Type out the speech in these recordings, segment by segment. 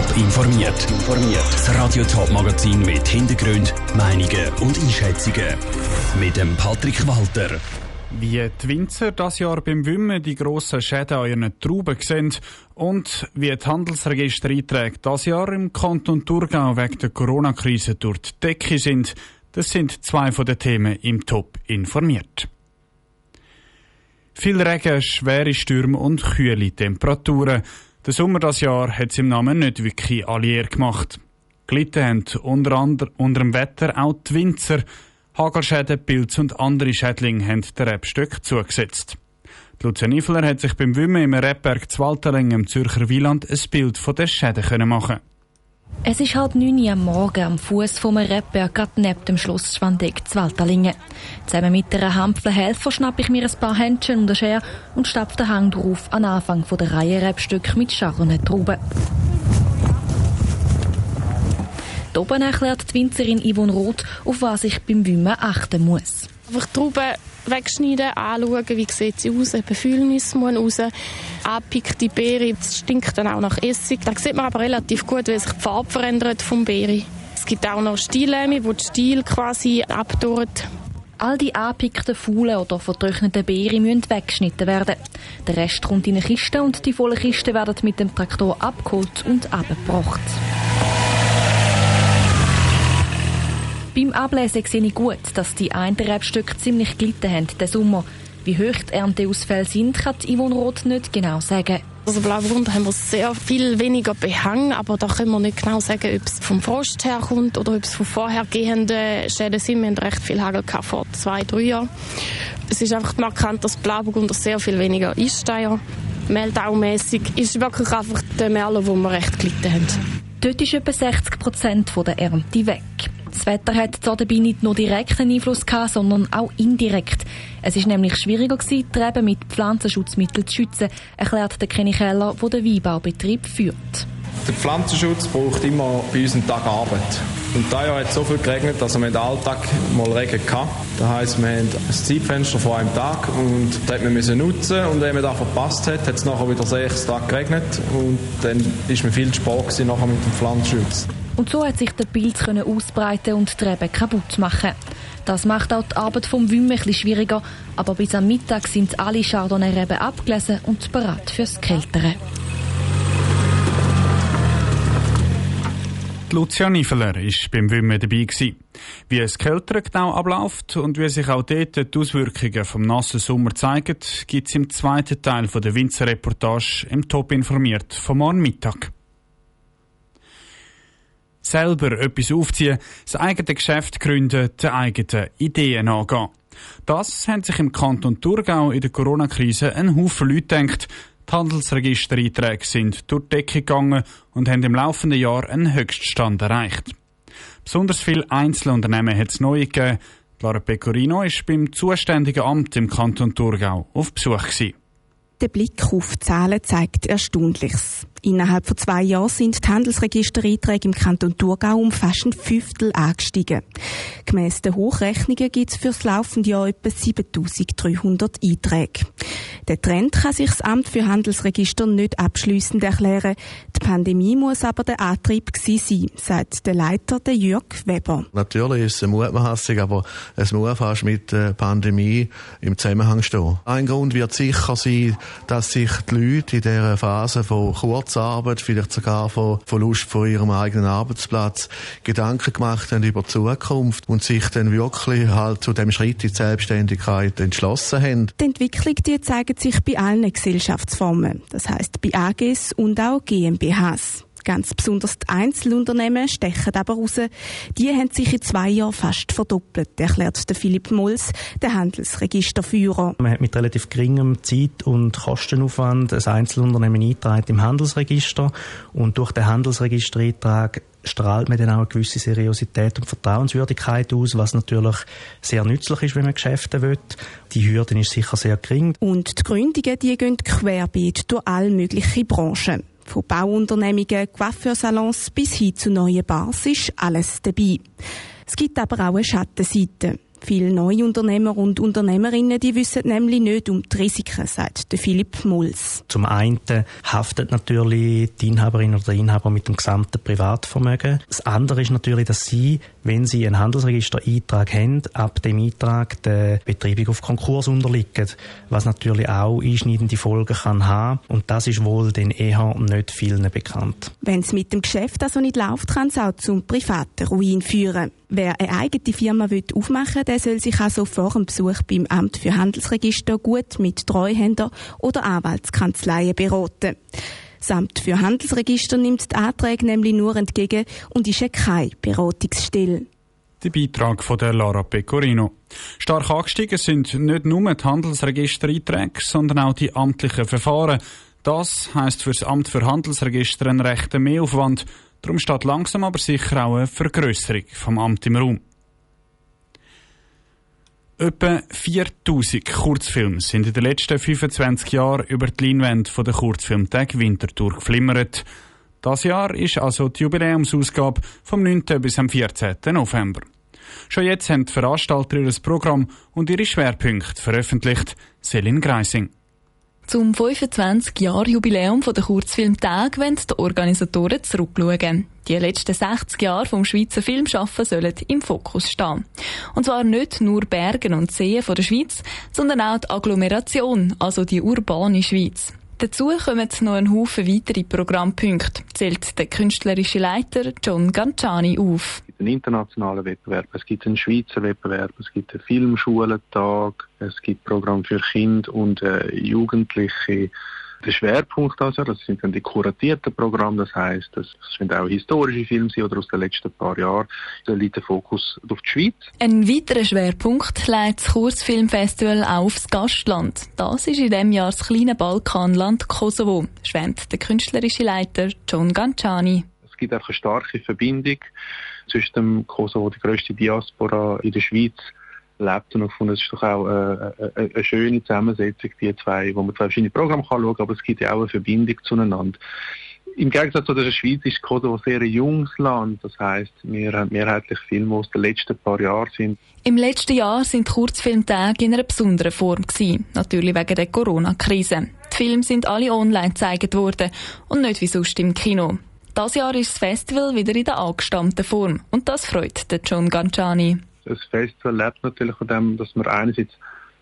Top informiert. Das Radio Top Magazin mit Hintergrund, Meinungen und Einschätzungen mit dem Patrick Walter. Wie die Winzer das Jahr beim Wimmen die grossen Schäden an ihren Trauben sehen und wie die Handelsregistereinträge das Jahr im Kanton Thurgau wegen der Corona-Krise durch die Decke sind, das sind zwei von den Themen im Top informiert. Viel Regen, schwere Stürme und kühle Temperaturen. Der Sommer das Jahr hat es im Namen nicht wirklich allier gemacht. Gelitten haben unter, anderem, unter dem Wetter auch die Winzer. Hagelschäden, Pilz und andere Schädlinge haben den Rebstöck zugesetzt. Die Lucia Niffler hat sich beim Wimmen im Rebberg Zwalterling im Zürcher Wieland ein Bild von den Schäden machen es ist halb neun Uhr am Morgen am Fuß vom Rebberg, gerade neben dem Schloss Schwandeck Zwaltalingen. Zusammen mit einer Handvoll Helfer schnappe ich mir ein paar Händchen und eine Schere und stapfe den Hang drauf an Anfang von der Reihe Rebstücke mit scharren Trauben. Hier oben erklärt die Winzerin Yvonne Roth, auf was ich beim Wimmen achten muss. Einfach Trauben wegschneiden, anschauen, wie sieht sie aus, eben Fühlnis muss raus, anpickte Beere, das stinkt dann auch nach Essig. Da sieht man aber relativ gut, wie sich die Farbe verändert vom Beere. Es gibt auch noch Stiellähme, wo die Stiel quasi abdurrt. All die angepickten faulen oder vertrockneten Beeren müssen weggeschnitten werden. Der Rest kommt in eine Kiste und die vollen Kisten werden mit dem Traktor abgeholt und abgebracht. Beim Ablesen sehe ich gut, dass die einen Rebstücke ziemlich gelitten haben den Sommer. Wie hoch die Ernteausfälle sind, kann Yvonne Roth nicht genau sagen. Also Blaugrund haben wir sehr viel weniger Behang, aber da können wir nicht genau sagen, ob es vom Frost herkommt oder ob es von vorhergehenden Schäden sind. Wir haben recht viel Hagel vor zwei, drei Jahren. Es ist einfach markant, dass Blauburgunder sehr viel weniger Eissteier. Mehltaumässig ist wirklich einfach der Merlot, wo wir recht gelitten haben. Dort ist etwa 60 Prozent der Ernte weg. Das Wetter hat dabei nicht nur direkten Einfluss gehabt, sondern auch indirekt. Es ist nämlich schwieriger gewesen, die Reben mit Pflanzenschutzmitteln zu schützen, erklärt der Kenny Keller, der den Weinbaubetrieb führt. Der Pflanzenschutz braucht immer bei uns einen Tag Arbeit. Und da Jahr hat es so viel geregnet, dass wir den Alltag mal Regen hatten. Das heisst, wir haben ein Zeitfenster vor einem Tag und das müssen wir nutzen. Und wenn man das verpasst hat, hat es nachher wieder sechs Tage geregnet. Und dann ist mir viel zu spät nachher mit dem Pflanzenschutz. Und so hat sich der Pilz ausbreiten und die Reben kaputt machen. Das macht auch die Arbeit vom Wümmen etwas schwieriger, aber bis am Mittag sind alle Chardonnay-Reben abgelesen und bereit fürs Kältere. Lucia Niveler war beim Wimmen dabei. Gewesen. Wie es Kältere genau abläuft und wie sich auch dort die Auswirkungen vom nassen Sommer zeigen, gibt es im zweiten Teil der Winzerreportage im Top informiert vom morgen Mittag selber etwas aufziehen, das eigene Geschäft gründen, die eigenen Ideen angehen. Das haben sich im Kanton Thurgau in der Corona-Krise ein Haufen Leute gedacht. Die Handelsregistereinträge sind durch die Decke gegangen und haben im laufenden Jahr einen Höchststand erreicht. Besonders viele Einzelunternehmen hat es neu gegeben. Lara Pecorino war beim zuständigen Amt im Kanton Thurgau auf Besuch. Der Blick auf Zahlen zeigt Erstaunliches. Innerhalb von zwei Jahren sind die Handelsregistereinträge im Kanton Thurgau um fast ein Fünftel angestiegen. Gemäss den Hochrechnungen gibt es für das laufende Jahr etwa 7300 Einträge. Der Trend kann sich das Amt für Handelsregister nicht abschließend erklären. Die Pandemie muss aber der Antrieb gewesen sein, sagt der Leiter, der Jörg Weber. Natürlich ist es eine Mutmaßung, aber es muss fast mit der Pandemie im Zusammenhang stehen. Ein Grund wird sicher sein, dass sich die Leute in dieser Phase von Kurzarbeit, vielleicht sogar von Verlust von ihrem eigenen Arbeitsplatz, Gedanken gemacht haben über die Zukunft und sich dann wirklich halt zu dem Schritt in die Selbstständigkeit entschlossen haben. Die Entwicklung die zeigt sich bei allen Gesellschaftsformen, das heißt bei AGs und auch GmbHs. Ganz besonders die Einzelunternehmen stechen aber raus. Die haben sich in zwei Jahren fast verdoppelt, erklärt der Philipp Molls, der Handelsregisterführer. Man hat mit relativ geringem Zeit- und Kostenaufwand ein Einzelunternehmen eingetragen im Handelsregister und durch den Handelsregistereintrag strahlt man dann auch eine gewisse Seriosität und Vertrauenswürdigkeit aus, was natürlich sehr nützlich ist, wenn man Geschäfte will. Die Hürde ist sicher sehr gering. Und die Gründungen, die gehen querbeet durch all mögliche Branchen. Von Bauunternehmungen, Coiffeursalons bis hin zu neuen Bars ist alles dabei. Es gibt aber auch eine Schattenseite. Viele neue Unternehmer und Unternehmerinnen, die wissen nämlich nicht um die Risiken, sagt Philipp Mulz. Zum einen haftet natürlich die Inhaberin oder der Inhaber mit dem gesamten Privatvermögen. Das andere ist natürlich, dass sie, wenn sie einen Handelsregister-Eintrag haben, ab dem Eintrag der Betreibung auf Konkurs unterliegen, was natürlich auch einschneidende Folgen kann haben. Und das ist wohl den eher nicht vielen bekannt. Wenn es mit dem Geschäft also nicht läuft, kann es auch zum privaten Ruin führen. Wer eine eigene Firma aufmachen will, der soll sich also vor dem Besuch beim Amt für Handelsregister gut mit Treuhänder oder Anwaltskanzleien beraten. Das Amt für Handelsregister nimmt die Anträge nämlich nur entgegen und ist keine Beratungsstelle. Der Beitrag von der Lara Pecorino. Stark angestiegen sind nicht nur die Handelsregistereinträge, sondern auch die amtlichen Verfahren. Das heisst für das Amt für Handelsregister ein rechter Mehraufwand. Darum steht langsam aber sicher auch eine Vergrößerung vom Amt im Raum. Etwa 4000 Kurzfilme sind in den letzten 25 Jahren über die Leinwände der Kurzfilmtag Winterthur geflimmert. Das Jahr ist also die Jubiläumsausgabe vom 9. bis am 14. November. Schon jetzt haben die Veranstalter ihr Programm und ihre Schwerpunkte veröffentlicht. Selin Greising. Zum 25-Jahr-Jubiläum der Kurzfilmtag wollen die Organisatoren zurückschauen. Die letzten 60 Jahre vom Schweizer Filmschaffen sollen im Fokus stehen. Und zwar nicht nur Bergen und Seen der Schweiz, sondern auch die Agglomeration, also die urbane Schweiz. Dazu kommen noch ein Haufen weitere Programmpunkte, zählt der künstlerische Leiter John Ganciani auf. Es gibt einen internationalen Wettbewerb, es gibt einen Schweizer Wettbewerb, es gibt einen Filmschulentag, es gibt Programme für Kinder und äh, Jugendliche der Schwerpunkt also, das sind dann die kuratierten Programme, das heißt, das sind auch historische Filme oder aus den letzten paar Jahren. Da liegt der Fokus auf die Schweiz. Ein weiterer Schwerpunkt legt das Kurzfilmfestival aufs Gastland. Das ist in diesem Jahr das kleine Balkanland Kosovo, schwärmt der künstlerische Leiter John Ganciani. Es gibt einfach eine starke Verbindung zwischen dem Kosovo, die grösste Diaspora in der Schweiz, lebt und fand, es ist doch auch eine, äh, eine, äh, eine, schöne Zusammensetzung, die zwei, wo man zwei verschiedene Programme kann schauen, aber es gibt ja auch eine Verbindung zueinander. Im Gegensatz zu der Schweiz ist Kosovo sehr ein junges Land. Das heisst, wir haben mehrheitlich Filme, aus den letzten paar Jahren sind. Im letzten Jahr sind Kurzfilmtage in einer besonderen Form gewesen. Natürlich wegen der Corona-Krise. Die Filme sind alle online gezeigt worden und nicht wie sonst im Kino. Das Jahr ist das Festival wieder in der angestammten Form. Und das freut den John Ganciani ein Festival lebt natürlich von dem, dass man einerseits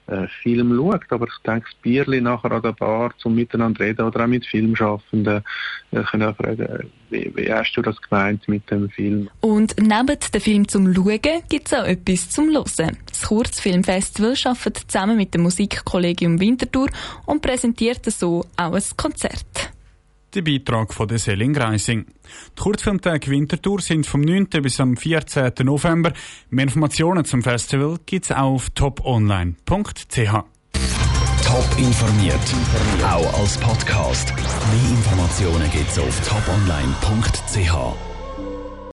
äh, Film schaut, aber ich denke, das Bierli nachher an der Bar zum Miteinander reden oder auch mit Filmschaffenden äh, können auch fragen, wie, wie hast du das gemeint mit dem Film? Und neben dem Film zum Schauen gibt es auch etwas zum Hören. Das Kurzfilmfestival arbeitet zusammen mit dem Musikkollegium Winterthur und präsentiert so auch ein Konzert. Der Beitrag von der Selin Greising. Die Kurzfilmtage Winterthur sind vom 9. bis am 14. November. Mehr Informationen zum Festival gibt es auf toponline.ch. Top informiert, auch als Podcast. Mehr Informationen gibt es auf toponline.ch.